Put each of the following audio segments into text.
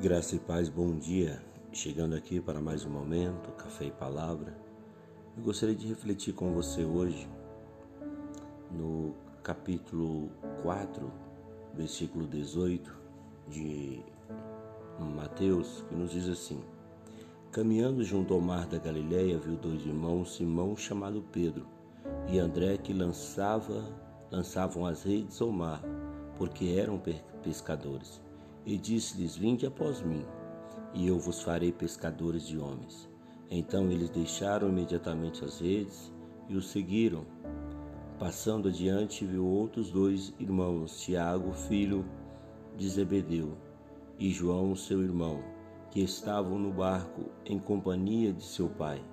Graça e paz, bom dia. Chegando aqui para mais um momento, café e palavra. Eu gostaria de refletir com você hoje no capítulo 4, versículo 18 de Mateus, que nos diz assim: Caminhando junto ao mar da Galileia, viu dois irmãos, Simão chamado Pedro e André que lançava, lançavam as redes ao mar, porque eram pescadores e disse-lhes: Vinde após mim, e eu vos farei pescadores de homens. Então eles deixaram imediatamente as redes e o seguiram. Passando adiante, viu outros dois irmãos, Tiago, filho de Zebedeu, e João, seu irmão, que estavam no barco em companhia de seu pai,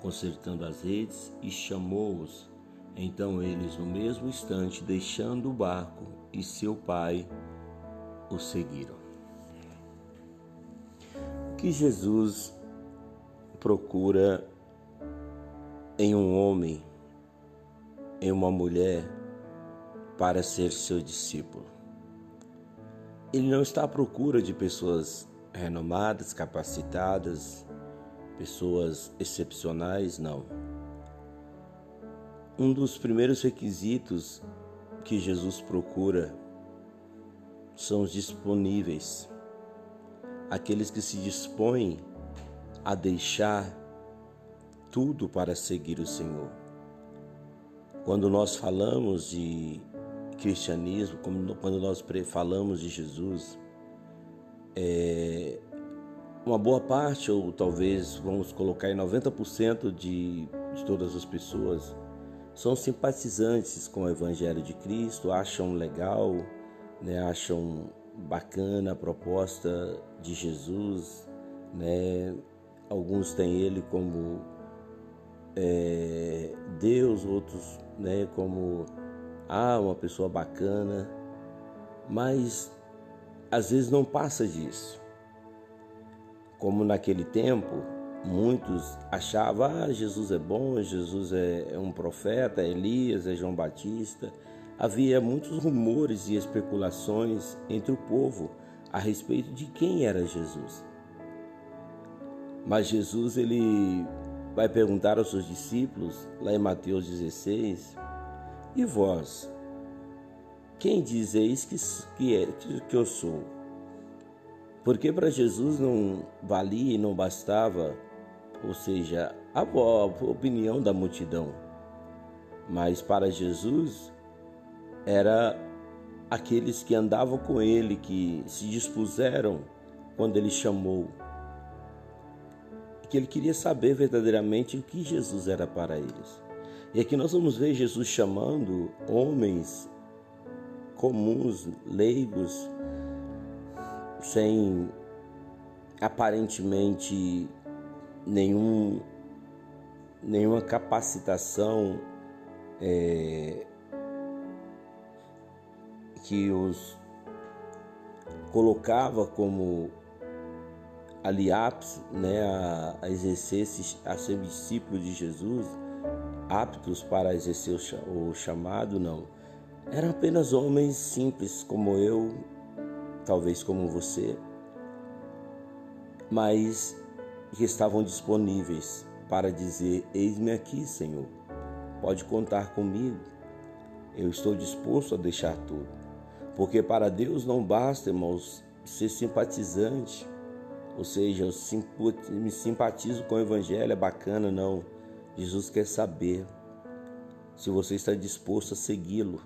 consertando as redes, e chamou-os. Então eles, no mesmo instante, deixando o barco e seu pai, o seguiram. O que Jesus procura em um homem, em uma mulher, para ser seu discípulo? Ele não está à procura de pessoas renomadas, capacitadas, pessoas excepcionais, não. Um dos primeiros requisitos que Jesus procura são os disponíveis, aqueles que se dispõem a deixar tudo para seguir o Senhor. Quando nós falamos de cristianismo, quando nós falamos de Jesus, é, uma boa parte, ou talvez vamos colocar em 90% de, de todas as pessoas, são simpatizantes com o Evangelho de Cristo, acham legal né, acham bacana a proposta de Jesus, né? Alguns têm ele como é, Deus, outros né, como ah, uma pessoa bacana, mas às vezes não passa disso. Como naquele tempo, muitos achavam, ah, Jesus é bom, Jesus é, é um profeta, é Elias, é João Batista. Havia muitos rumores e especulações entre o povo a respeito de quem era Jesus. Mas Jesus ele vai perguntar aos seus discípulos, lá em Mateus 16, e vós, quem dizeis que, que, é, que eu sou? Porque para Jesus não valia e não bastava, ou seja, a, opinião da multidão. Mas para Jesus era aqueles que andavam com ele, que se dispuseram quando ele chamou. Que ele queria saber verdadeiramente o que Jesus era para eles. E aqui nós vamos ver Jesus chamando homens comuns, leigos, sem aparentemente nenhum, nenhuma capacitação é, que os colocava como ali ápice, né, a, a exercer, a ser discípulo de Jesus, aptos para exercer o, o chamado, não. Eram apenas homens simples como eu, talvez como você, mas que estavam disponíveis para dizer: Eis-me aqui, Senhor, pode contar comigo, eu estou disposto a deixar tudo. Porque para Deus não basta, irmãos, ser simpatizante, ou seja, eu me simpatizo com o Evangelho, é bacana, não. Jesus quer saber se você está disposto a segui-lo,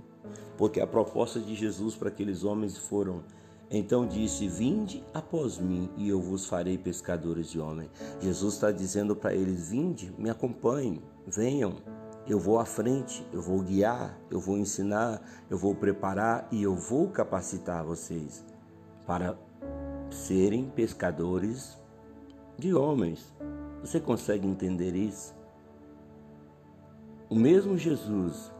porque a proposta de Jesus para aqueles homens foram então disse: Vinde após mim, e eu vos farei pescadores de homens. Jesus está dizendo para eles: Vinde, me acompanhem, venham. Eu vou à frente, eu vou guiar, eu vou ensinar, eu vou preparar e eu vou capacitar vocês para serem pescadores de homens. Você consegue entender isso? O mesmo Jesus,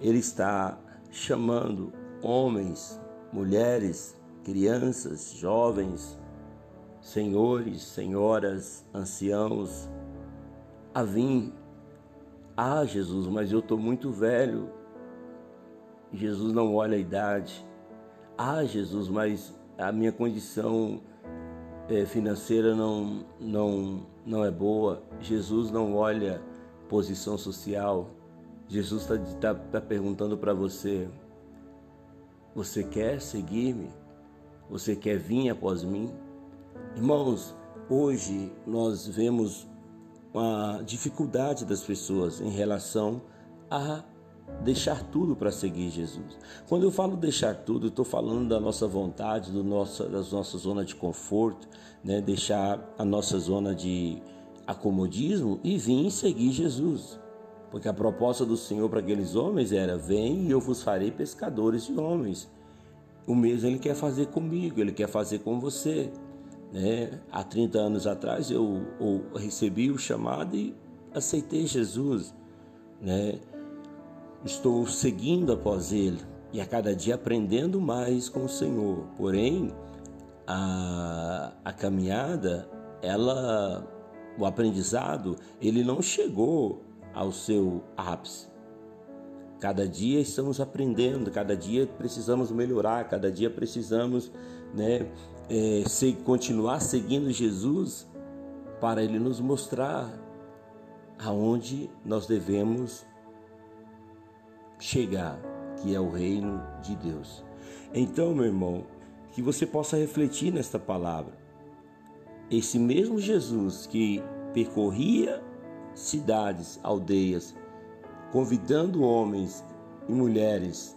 ele está chamando homens, mulheres, crianças, jovens, senhores, senhoras, anciãos, a vir ah, Jesus, mas eu estou muito velho. Jesus não olha a idade. Ah, Jesus, mas a minha condição é, financeira não, não, não é boa, Jesus não olha posição social. Jesus está tá, tá perguntando para você: você quer seguir-me? Você quer vir após mim? Irmãos, hoje nós vemos a dificuldade das pessoas em relação a deixar tudo para seguir Jesus. Quando eu falo deixar tudo, estou falando da nossa vontade, do nosso, da nossa zona de conforto, né? deixar a nossa zona de acomodismo e vir seguir Jesus. Porque a proposta do Senhor para aqueles homens era: Vem e eu vos farei pescadores de homens. O mesmo Ele quer fazer comigo, Ele quer fazer com você. Né? Há 30 anos atrás eu, eu recebi o chamado e aceitei Jesus. Né? Estou seguindo após Ele e a cada dia aprendendo mais com o Senhor. Porém, a, a caminhada, ela, o aprendizado, ele não chegou ao seu ápice. Cada dia estamos aprendendo, cada dia precisamos melhorar, cada dia precisamos né, é, continuar seguindo Jesus para Ele nos mostrar aonde nós devemos chegar, que é o reino de Deus. Então, meu irmão, que você possa refletir nesta palavra. Esse mesmo Jesus que percorria cidades, aldeias, convidando homens e mulheres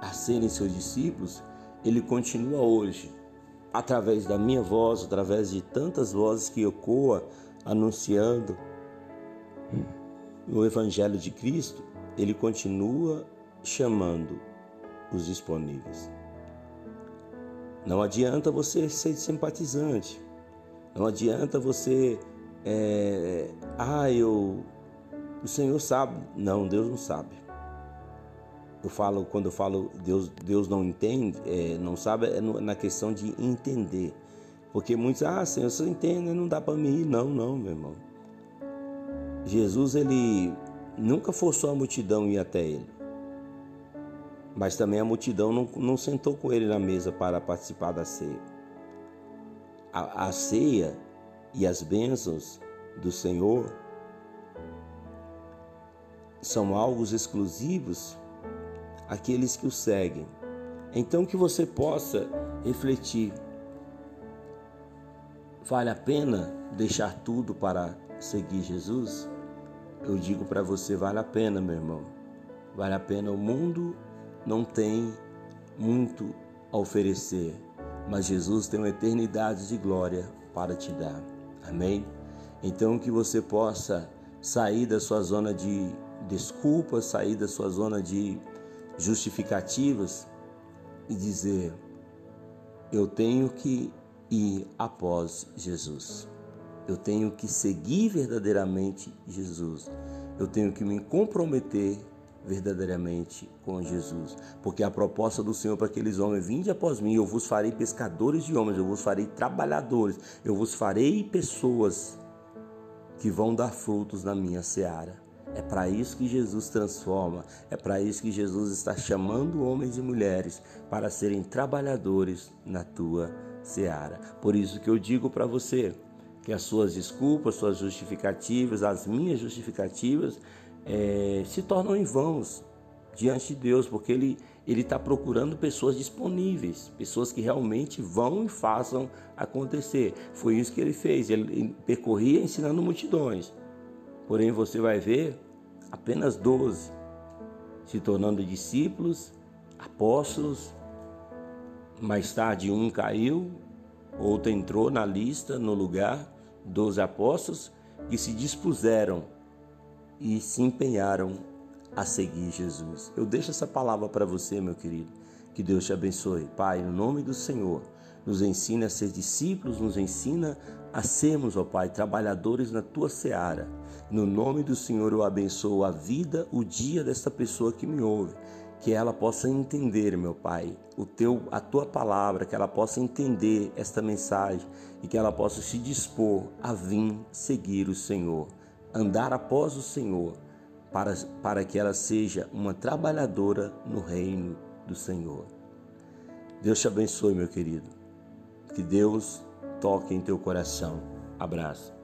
a serem seus discípulos, ele continua hoje, através da minha voz, através de tantas vozes que ecoa anunciando o Evangelho de Cristo, ele continua chamando os disponíveis. Não adianta você ser simpatizante, não adianta você, é, ah, eu, o Senhor sabe. Não, Deus não sabe. Eu falo, quando eu falo Deus, Deus não entende, é, não sabe, é na questão de entender. Porque muitos, ah, Senhor, você entende, não dá para mim ir. Não, não, meu irmão. Jesus, ele nunca forçou a multidão ir até ele. Mas também a multidão não, não sentou com ele na mesa para participar da ceia. A, a ceia e as bênçãos do Senhor são algo exclusivos àqueles que o seguem. Então que você possa refletir. Vale a pena deixar tudo para seguir Jesus? eu digo para você: vale a pena, meu irmão. Vale a pena. O mundo não tem muito a oferecer, mas Jesus tem uma eternidade de glória para te dar. Amém? Então, que você possa sair da sua zona de desculpas, sair da sua zona de justificativas e dizer: Eu tenho que ir após Jesus. Eu tenho que seguir verdadeiramente Jesus. Eu tenho que me comprometer verdadeiramente com Jesus. Porque a proposta do Senhor para aqueles homens, vinde após mim, eu vos farei pescadores de homens, eu vos farei trabalhadores, eu vos farei pessoas que vão dar frutos na minha seara. É para isso que Jesus transforma, é para isso que Jesus está chamando homens e mulheres para serem trabalhadores na tua seara. Por isso que eu digo para você, que as suas desculpas, suas justificativas, as minhas justificativas, é, se tornam em vãos diante de Deus, porque Ele ele está procurando pessoas disponíveis, pessoas que realmente vão e façam acontecer. Foi isso que ele fez. Ele, ele percorria ensinando multidões. Porém, você vai ver apenas doze se tornando discípulos, apóstolos. Mais tarde, um caiu, outro entrou na lista, no lugar dos apóstolos que se dispuseram e se empenharam a seguir Jesus. Eu deixo essa palavra para você, meu querido. Que Deus te abençoe. Pai, no nome do Senhor, nos ensina a ser discípulos, nos ensina a sermos, ó Pai, trabalhadores na tua seara. No nome do Senhor eu abençoo a vida, o dia desta pessoa que me ouve que ela possa entender, meu Pai, o teu, a tua palavra, que ela possa entender esta mensagem e que ela possa se dispor a vir seguir o Senhor, andar após o Senhor, para, para que ela seja uma trabalhadora no reino do Senhor. Deus te abençoe, meu querido. Que Deus toque em teu coração. Abraço.